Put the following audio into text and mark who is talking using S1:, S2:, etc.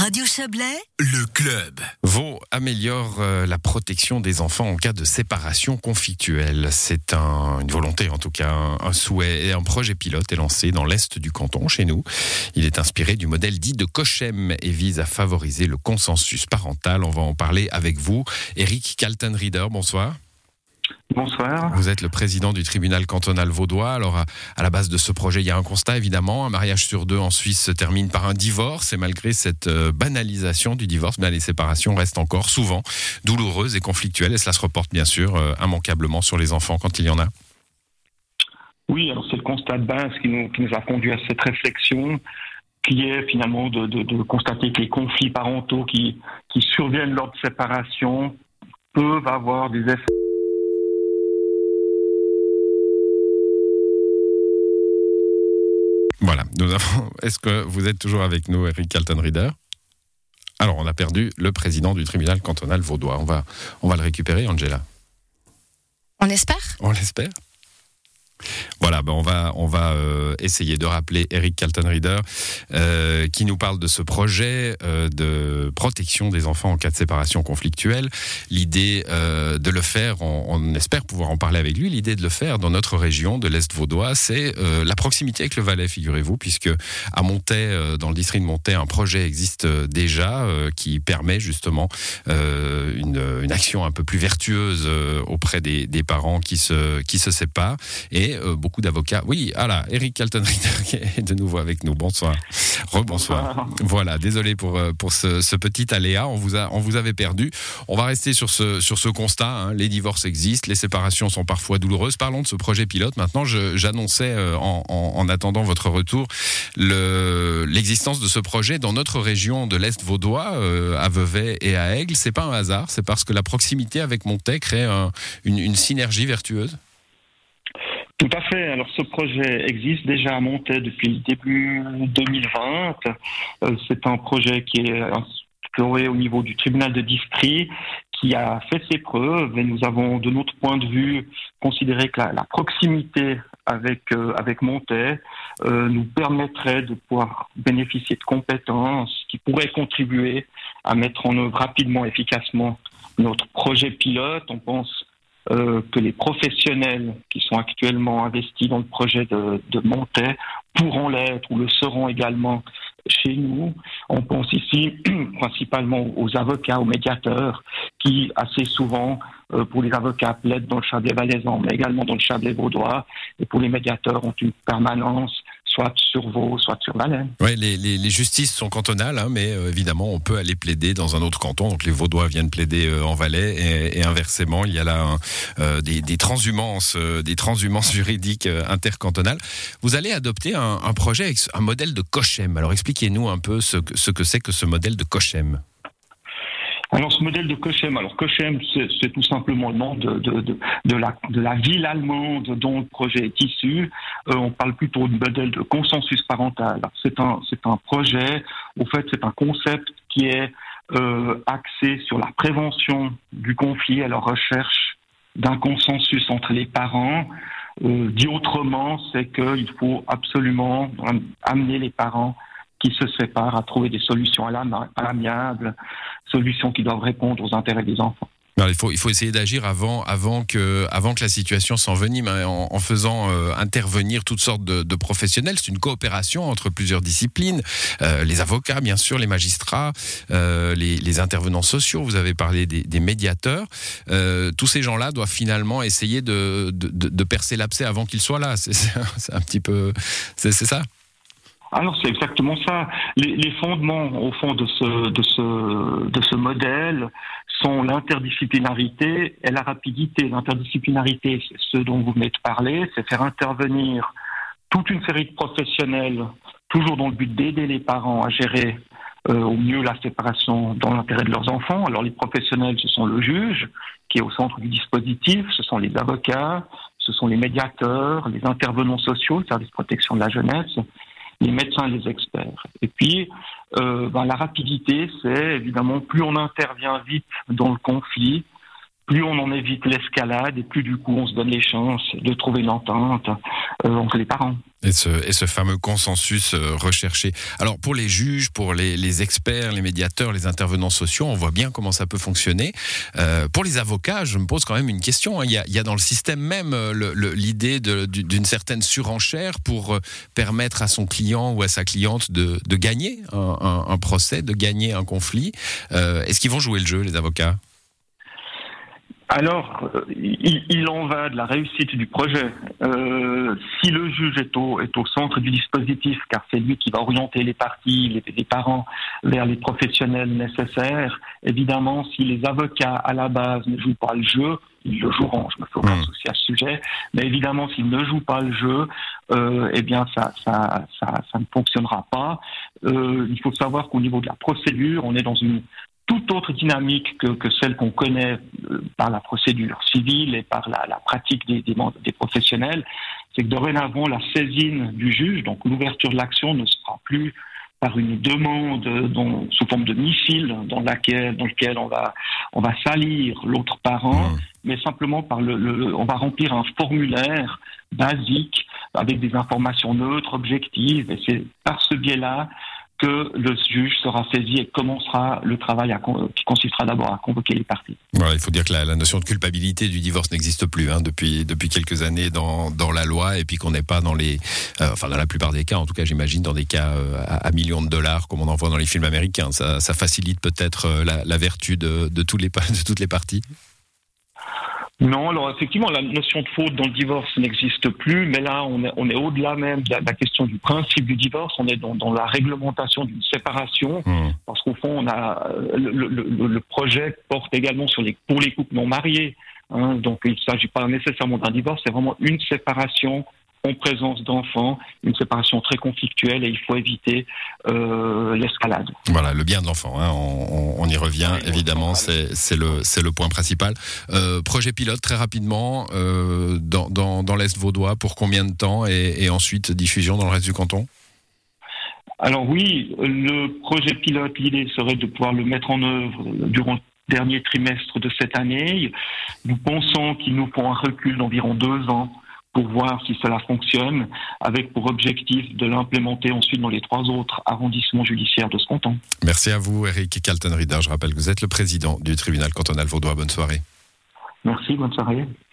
S1: Radio Chablais,
S2: le club.
S3: Vaud améliore euh, la protection des enfants en cas de séparation conflictuelle. C'est un, une volonté, en tout cas, un, un, souhait. Et un projet pilote est lancé dans l'est du canton, chez nous. Il est inspiré du modèle dit de Cochem et vise à favoriser le consensus parental. On va en parler avec vous. Eric Kaltenrieder, bonsoir.
S4: Bonsoir.
S3: Vous êtes le président du tribunal cantonal vaudois. Alors, à, la base de ce projet, il y a un constat évidemment. Un mariage sur deux en Suisse se termine par un divorce. Et malgré cette euh, banalisation du divorce, bien, les séparations restent encore souvent douloureuses et conflictuelles. Et cela se reporte bien sûr euh, immanquablement sur les enfants quand il y en a.
S4: Oui, alors c'est le constat de base qui nous, qui nous, a conduit à cette réflexion qui est finalement de, de, de constater que les conflits parentaux qui, qui surviennent lors de séparation peuvent avoir des effets
S3: Voilà, nous avons. Est-ce que vous êtes toujours avec nous, Eric Kaltenrieder Alors, on a perdu le président du tribunal cantonal vaudois. On va, on va le récupérer, Angela.
S5: On espère?
S3: On l'espère. Voilà, ben on va, on va euh, essayer de rappeler Eric Kaltenrieder euh, qui nous parle de ce projet euh, de protection des enfants en cas de séparation conflictuelle. L'idée de le faire, on, espère pouvoir en parler avec lui, l'idée de le faire dans notre région de l'Est vaudois, c'est la proximité avec le Valais, figurez-vous, puisque à Montaix, dans le district de Montaix, un projet existe déjà qui permet justement une, une, action un peu plus vertueuse auprès des, des, parents qui se, qui se séparent. Et beaucoup d'avocats. Oui, voilà, Eric Kaltenrieder est de nouveau avec nous. Bonsoir. Rebonsoir. Voilà, désolé pour, pour ce, ce, petit aléa. On vous, a, on vous avait perdu. On va rester sur ce, sur ce constat. Hein. Les divorces existent, les séparations sont parfois douloureuses. Parlons de ce projet pilote. Maintenant, j'annonçais euh, en, en, en, attendant votre retour l'existence le, de ce projet dans notre région de l'Est vaudois, euh, à Vevey et à Aigle. C'est pas un hasard, c'est parce que la proximité avec Montaigne crée un, une, une synergie vertueuse.
S4: Tout à fait. Alors ce projet existe déjà à monter depuis le début 2020. Euh, c'est un projet qui est exploré au niveau du tribunal de district qui a fait ses preuves et nous avons de notre point de vue considéré que la, proximité avec euh, avec Montaigne euh, nous permettrait de pouvoir bénéficier de compétences qui pourraient contribuer à mettre en œuvre rapidement, efficacement notre projet pilote. On pense euh, que les professionnels qui sont actuellement investis dans le projet de, de Montaix pourront l'être ou le seront également chez nous. On pense ici principalement aux avocats, aux médiateurs, qui assez souvent, euh, pour les avocats, plaident dans le Chablais valaisan, mais également dans le Chablais vaudois, et pour les médiateurs, ont une permanence soit sur Vaud, soit sur Valais.
S3: Oui, les, les, justices sont cantonales, hein, mais euh, évidemment, on peut aller plaider dans un autre canton. Donc les Vaudois viennent plaider euh, en Valais et, inversement, il y a là euh, des, des, transhumances, des transhumances juridiques intercantonales. Vous allez adopter un, projet un modèle de Cochem. Alors expliquez-nous un peu ce, ce que c'est que ce modèle de Cochem.
S4: Alors ce modèle de Cochem, alors Cochem, c'est tout simplement le nom de, la, ville allemande dont le projet est issu. Euh, on parle plutôt de modèle de consensus parental. C'est un, un projet, au fait, c'est un concept qui est euh, axé sur la prévention du conflit et la recherche d'un consensus entre les parents. Euh, dit autrement, c'est qu'il faut absolument amener les parents qui se séparent à trouver des solutions à l'amiable, solutions qui doivent répondre aux intérêts des enfants.
S3: Il, faut, il faut essayer d'agir avant, avant, que, avant que la situation s'envenime, hein, en, faisant euh, intervenir toutes sortes de, professionnels. C'est une coopération entre plusieurs disciplines, euh, les avocats, bien sûr, les magistrats, euh, les, intervenants sociaux, vous avez parlé des, médiateurs. Tous ces gens-là doivent finalement essayer de, de, percer l'abcès avant qu'ils soient là. C'est un petit peu... C'est ça?
S4: Alors c'est exactement ça. Les, les, fondements au fond de ce, de ce, de ce modèle sont l'interdisciplinarité et la rapidité. L'interdisciplinarité, c'est ce dont vous venez de parler, c'est faire intervenir toute une série de professionnels, toujours dans le but d'aider les parents à gérer euh, au mieux la séparation dans l'intérêt de leurs enfants. Alors les professionnels, ce sont le juge qui est au centre du dispositif, ce sont les avocats, ce sont les médiateurs, les intervenants sociaux, le service de protection de la jeunesse, les médecins les experts. Et puis, euh, ben, la rapidité, c'est évidemment plus on intervient vite dans le conflit, plus on en évite l'escalade et plus du coup on se donne les chances de trouver une entente entre les parents.
S3: Et ce, fameux consensus recherché. Alors pour les juges, pour les, experts, les médiateurs, les intervenants sociaux, on voit bien comment ça peut fonctionner. Euh, pour les avocats, je me pose quand même une question. Hein. Il y a, dans le système même l'idée d'une certaine surenchère pour permettre à son client ou à sa cliente de, gagner un, procès, de gagner un conflit. Euh, Est-ce qu'ils vont jouer le jeu, les avocats?
S4: Alors, il, il, en va de la réussite du projet. Euh, si le juge est au, est au centre du dispositif, car c'est lui qui va orienter les parties, les, les, parents vers les professionnels nécessaires, évidemment, si les avocats à la base ne jouent pas le jeu, ils le joueront. Je me fais aucun souci à ce sujet. Mais évidemment, s'ils ne jouent pas le jeu, euh, eh bien, ça, ça, ça, ça, ne fonctionnera pas. Euh, il faut savoir qu'au niveau de la procédure, on est dans une toute autre dynamique que, que celle qu'on connaît euh, par la procédure civile et par la, la pratique des, des, des professionnels, c'est que dorénavant, la saisine du juge, donc l'ouverture de l'action, ne sera plus par une demande dont, sous forme de missile dans laquelle dans lequel on va on va salir l'autre parent, mmh. mais simplement par le, le, on va remplir un formulaire basique avec des informations neutres, objectives, et c'est par ce biais-là que le juge sera saisi et commencera le travail qui consistera d'abord à convoquer les parties.
S3: Voilà, il faut dire que la, notion de culpabilité du divorce n'existe plus hein, depuis depuis quelques années dans, dans la loi et puis qu'on n'est pas dans les euh, enfin dans la plupart des cas en tout cas j'imagine dans des cas euh, à, millions de dollars comme on en voit dans les films américains ça, facilite peut-être euh, la, vertu de tous les de toutes les parties.
S4: Non, alors effectivement, la notion de faute dans le divorce n'existe plus, mais là, on est, on est au-delà même de la, de la, question du principe du divorce, on est dans, dans la réglementation d'une séparation, mmh. parce qu'au fond, on a le, le, le, projet porte également sur les, pour les couples non mariés. Hein, donc, il ne s'agit pas nécessairement d'un divorce, c'est vraiment une séparation en présence d'enfants, une séparation très conflictuelle et il faut éviter euh, l'escalade.
S3: Voilà, le bien de l'enfant, hein, on, on, y revient oui, évidemment, c'est le, le point principal. Euh, projet pilote très rapidement euh, dans, dans, dans l'Est vaudois, pour combien de temps et, et ensuite diffusion dans le reste du canton?
S4: Alors oui, le projet pilote, l'idée serait de pouvoir le mettre en œuvre durant le dernier trimestre de cette année. Nous pensons qu'il nous faut un recul d'environ deux ans pour voir si cela fonctionne, avec pour objectif de l'implémenter ensuite dans les trois autres arrondissements judiciaires de ce canton.
S3: Merci à vous, Eric Kaltenrieder. Je rappelle que vous êtes le président du tribunal cantonal vaudois. Bonne soirée.
S4: Merci, bonne soirée.